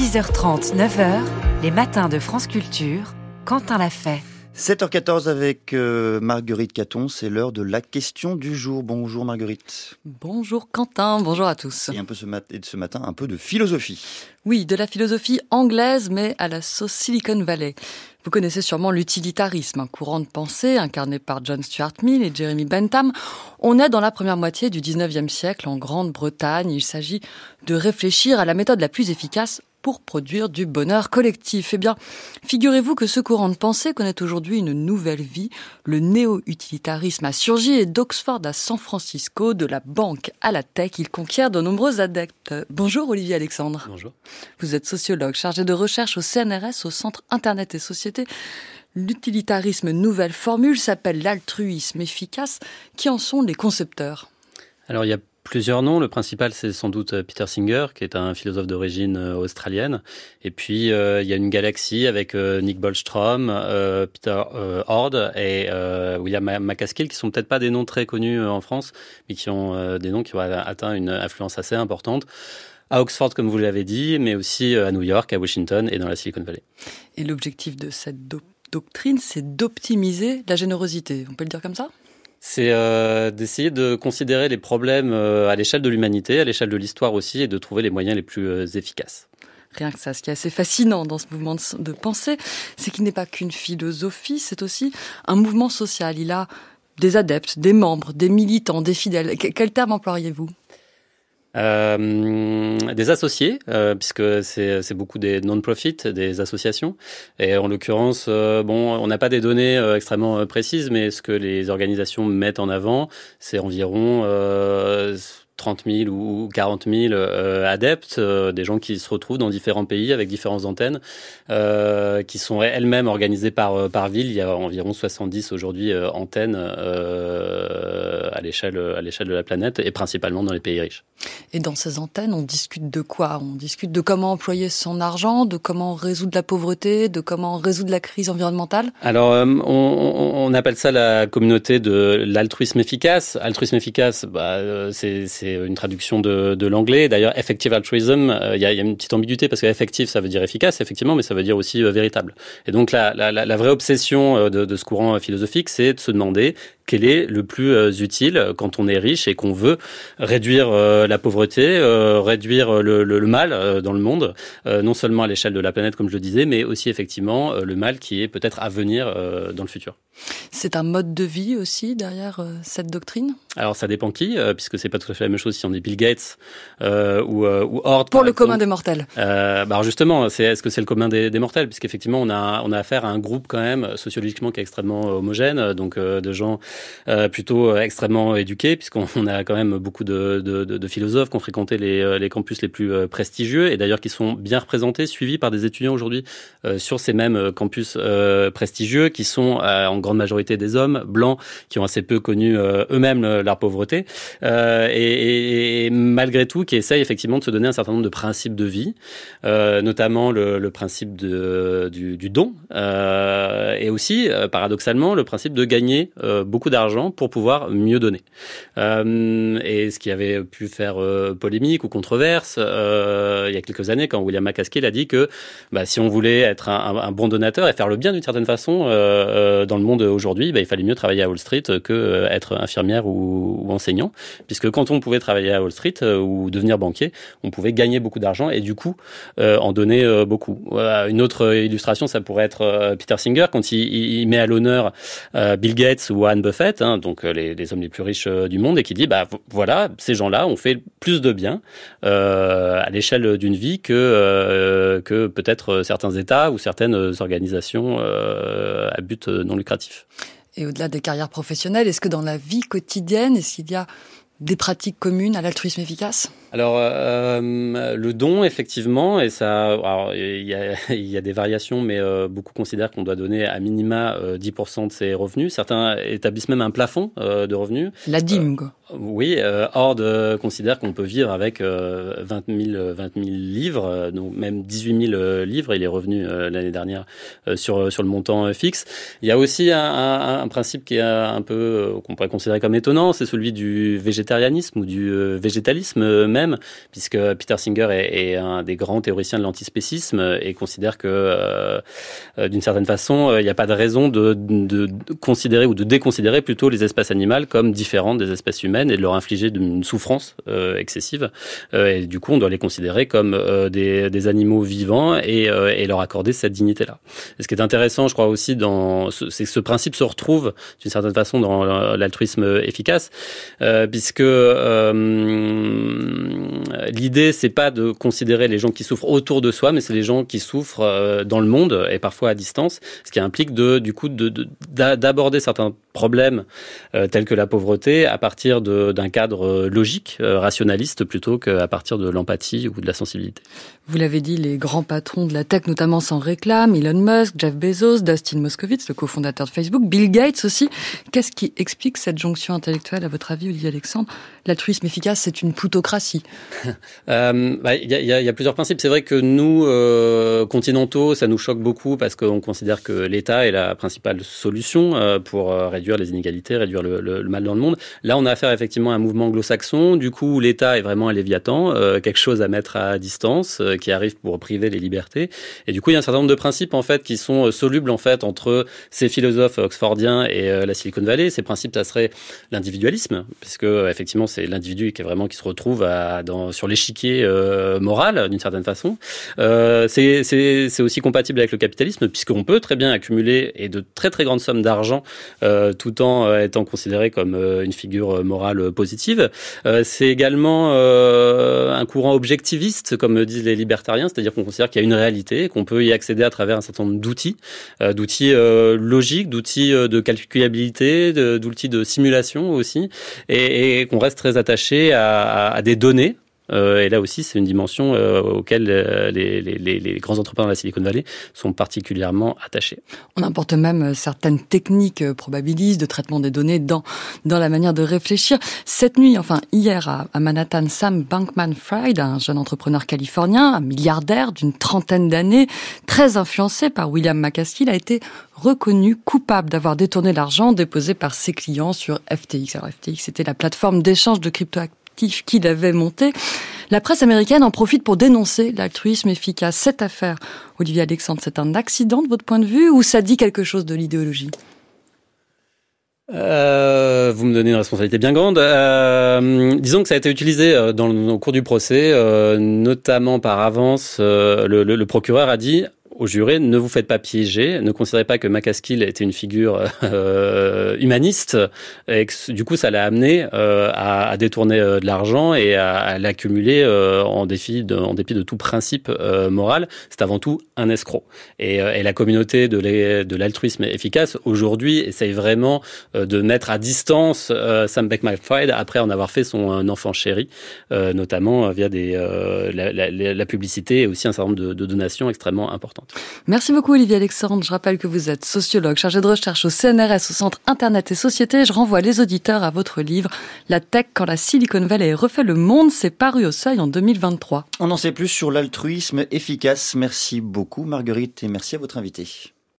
6h30, 9h, les matins de France Culture, Quentin l'a fait. 7h14 avec euh, Marguerite Caton, c'est l'heure de la question du jour. Bonjour Marguerite. Bonjour Quentin, bonjour à tous. Et un peu ce, ce matin, un peu de philosophie. Oui, de la philosophie anglaise, mais à la sauce Silicon Valley. Vous connaissez sûrement l'utilitarisme, un courant de pensée incarné par John Stuart Mill et Jeremy Bentham. On est dans la première moitié du 19e siècle en Grande-Bretagne. Il s'agit de réfléchir à la méthode la plus efficace pour produire du bonheur collectif. Eh bien, figurez-vous que ce courant de pensée connaît aujourd'hui une nouvelle vie. Le néo-utilitarisme a surgi et d'Oxford à San Francisco, de la banque à la tech, il conquiert de nombreux adeptes. Bonjour Olivier Alexandre. Bonjour. Vous êtes sociologue chargé de recherche au CNRS, au Centre Internet et Société. L'utilitarisme nouvelle formule s'appelle l'altruisme efficace. Qui en sont les concepteurs? Alors il y a plusieurs noms. Le principal, c'est sans doute euh, Peter Singer, qui est un philosophe d'origine euh, australienne. Et puis, euh, il y a une galaxie avec Nick Bostrom, Peter Horde et William MacAskill, qui sont peut-être pas des noms très connus en France, mais qui ont des noms qui ont atteint une influence assez importante à Oxford, comme vous l'avez dit, mais aussi à New York, à Washington et dans la Silicon Valley. Et l'objectif de cette doctrine, c'est d'optimiser la générosité. On peut le dire comme ça? C'est euh, d'essayer de considérer les problèmes euh, à l'échelle de l'humanité, à l'échelle de l'histoire aussi, et de trouver les moyens les plus euh, efficaces. Rien que ça, ce qui est assez fascinant dans ce mouvement de pensée, c'est qu'il n'est pas qu'une philosophie, c'est aussi un mouvement social. Il a des adeptes, des membres, des militants, des fidèles. Quel terme employez-vous euh, des associés, euh, puisque c'est beaucoup des non-profit, des associations. Et en l'occurrence, euh, bon, on n'a pas des données euh, extrêmement précises, mais ce que les organisations mettent en avant, c'est environ 30 000 ou 40 000 euh, adeptes, euh, des gens qui se retrouvent dans différents pays avec différentes antennes, euh, qui sont elles-mêmes organisées par, par ville. Il y a environ 70 aujourd'hui antennes à l'échelle à l'échelle de la planète et principalement dans les pays riches. Et dans ces antennes, on discute de quoi? On discute de comment employer son argent, de comment résoudre la pauvreté, de comment résoudre la crise environnementale? Alors, on, on, appelle ça la communauté de l'altruisme efficace. Altruisme efficace, bah, c'est une traduction de, de l'anglais. D'ailleurs, effective altruism, euh, il y, a, y, a, une petite ambiguïté parce que effective, ça veut dire efficace, effectivement, mais ça veut dire aussi euh, véritable. Et donc, la, la, la vraie obsession euh, de, de ce courant philosophique, c'est de se demander quel est le plus utile quand on est riche et qu'on veut réduire la pauvreté, réduire le, le, le, mal dans le monde, non seulement à l'échelle de la planète, comme je le disais, mais aussi effectivement le mal qui est peut-être à venir dans le futur. C'est un mode de vie aussi derrière cette doctrine? Alors ça dépend qui, puisque c'est pas tout à fait la même chose si on est Bill Gates euh, ou, euh, ou Horde. Pour le commun des mortels. Euh, bah alors justement, c'est est-ce que c'est le commun des, des mortels? Puisqu'effectivement, on a on a affaire à un groupe quand même sociologiquement qui est extrêmement homogène, donc de gens plutôt extrêmement éduqués, puisqu'on a quand même beaucoup de, de, de, philosophes qui ont fréquenté les, les campus les plus prestigieux et d'ailleurs qui sont bien représentés, suivis par des étudiants aujourd'hui sur ces mêmes campus prestigieux, qui sont en grande majorité des hommes blancs qui ont assez peu connu eux-mêmes leur pauvreté et, et, malgré tout qui essaye effectivement de se donner un certain nombre de principes de vie, euh, notamment le, le, principe de, du, du don, euh, et aussi euh, paradoxalement le principe de gagner euh, d'argent pour pouvoir mieux donner. Euh, et ce qui avait pu faire polémique ou controverse il y a quelques années quand William McCaskill a dit que bah, si on voulait être un, bon donateur et faire le bien d'une certaine façon dans le monde aujourd'hui, bah, il fallait mieux travailler à Wall Street que être infirmière ou, enseignant, puisque quand on pouvait travailler à Wall Street euh, ou devenir banquier, on pouvait gagner beaucoup d'argent et du coup euh, en donner euh, beaucoup. une autre illustration, ça pourrait être Peter Singer quand il, il met à l'honneur Bill Gates ou Buffett, hein, donc les, les, hommes les plus riches du monde, et qui dit bah voilà, ces gens-là ont fait plus de bien à l'échelle d'une vie que que peut-être certains États ou certaines organisations à but non lucratif. Et au-delà des carrières professionnelles, est-ce que dans la vie quotidienne, est-ce qu'il y a des pratiques communes à l'altruisme efficace? Alors, euh, le don, effectivement, et ça, il y a, y a, des variations, mais euh, beaucoup considèrent qu'on doit donner à minima 10% euh, de ses revenus. Certains établissent même un plafond euh, de revenus. La dîme, quoi. Oui, euh, Horde considère qu'on peut vivre avec 20, 000, 20 000 livres, donc même 18 000 livres. Il est revenu l'année dernière sur sur le montant fixe. Il y a aussi un, un, un principe qui est un peu qu'on pourrait considérer comme étonnant, c'est celui du végétarianisme ou du euh, végétalisme même puisque Peter Singer est, un des grands théoriciens de l'antispécisme et considère que, d'une certaine façon, il n'y a pas de raison de, de, considérer ou de déconsidérer plutôt les espèces animales comme différentes des espèces humaines et de leur infliger une souffrance excessive. et du coup, on doit les considérer comme des, des, animaux vivants et, et leur accorder cette dignité-là. ce qui est intéressant, je crois aussi, dans c'est que ce principe se retrouve d'une certaine façon dans l'altruisme efficace, euh, puisque euh, l'idée c'est pas de considérer les gens qui souffrent autour de soi, mais c'est les gens qui souffrent euh, dans le monde et parfois à distance, ce qui implique de du coup d'aborder de, certains problèmes euh, tels que la pauvreté à partir d'un cadre logique, rationaliste plutôt qu'à partir de l'empathie ou de la sensibilité. Vous l'avez dit, les grands patrons de la tech notamment s'en réclament, Elon Musk, Jeff Bezos, Dustin Moskovitz, le cofondateur de Facebook, Bill Gates aussi. Qu'est-ce qui explique cette jonction intellectuelle, à votre avis, Olivier Alexandre? L'altruisme efficace, c'est une plutocratie. Euh, bah, il y, a, plusieurs principes. C'est vrai que nous, euh, continentaux, ça nous choque beaucoup parce qu'on considère que l'État est la principale solution euh, pour réduire les inégalités, réduire le, mal dans le monde. Là, on a affaire effectivement à un mouvement anglo-saxon. Du coup, l'État est vraiment un léviathan, quelque chose à mettre à distance, qui arrive pour priver les libertés. Et du coup, il y a un certain nombre de principes en fait qui sont solubles en fait entre ces philosophes oxfordiens et la Silicon Valley. Ces principes, ça serait l'individualisme, puisque effectivement, c'est l'individu qui est vraiment qui se retrouve sur l'échiquier euh, moral d'une certaine façon. Euh, c'est aussi compatible avec le capitalisme puisqu'on peut très bien accumuler et de très très grandes sommes d'argent euh, tout en euh, étant considéré comme euh, une figure morale positive. Euh, c'est également un courant objectiviste comme disent les libertariens, c'est-à-dire qu'on considère qu'il y a une réalité, qu'on peut y accéder à travers un certain nombre d'outils, d'outils logiques, d'outils de calculabilité, d'outils de simulation aussi, et, qu'on reste très attaché à, des données euh, et là aussi, c'est une dimension euh, auquel euh, les, les, grands entrepreneurs de la Silicon Valley sont particulièrement attachés. On importe même certaines techniques probabilistes de traitement des données dans, dans la manière de réfléchir. Cette nuit, enfin hier à, à Manhattan, Sam Bankman-Fried, un jeune entrepreneur californien, un milliardaire d'une trentaine d'années, très influencé par William McCaskill, a été reconnu coupable d'avoir détourné l'argent déposé par ses clients sur FTX. Alors FTX, c'était la plateforme d'échange de crypto qu'il avait monté. La presse américaine en profite pour dénoncer l'altruisme efficace. Cette affaire, Olivier Alexandre, c'est un accident de votre point de vue ou ça dit quelque chose de l'idéologie? Euh, vous me donnez une responsabilité bien grande. Euh, disons que ça a été utilisé euh, dans le, au cours du procès, notamment par avance. Le, procureur a dit aux jurés, ne vous faites pas piéger, ne considérez pas que Macaskill était une figure euh, humaniste, et que, du coup ça l'a amené euh, à, à, détourner euh, de l'argent et à, à l'accumuler euh, en, défi de, en dépit de tout principe euh, moral. C'est avant tout un escroc. Et, et la communauté de l'altruisme efficace aujourd'hui essaye vraiment de mettre à distance Sam Beckman-Fried après en avoir fait son enfant chéri, notamment via des, la, la, la, publicité et aussi un certain nombre de, de donations extrêmement importantes. Merci beaucoup Olivier Alexandre. Je rappelle que vous êtes sociologue, chargé de recherche au CNRS, au Centre Internet et Société. Je renvoie les auditeurs à votre livre La tech quand la Silicon Valley refait le monde. C'est paru au seuil en 2023. On en sait plus sur l'altruisme efficace. Merci beaucoup Marguerite et merci à votre invité.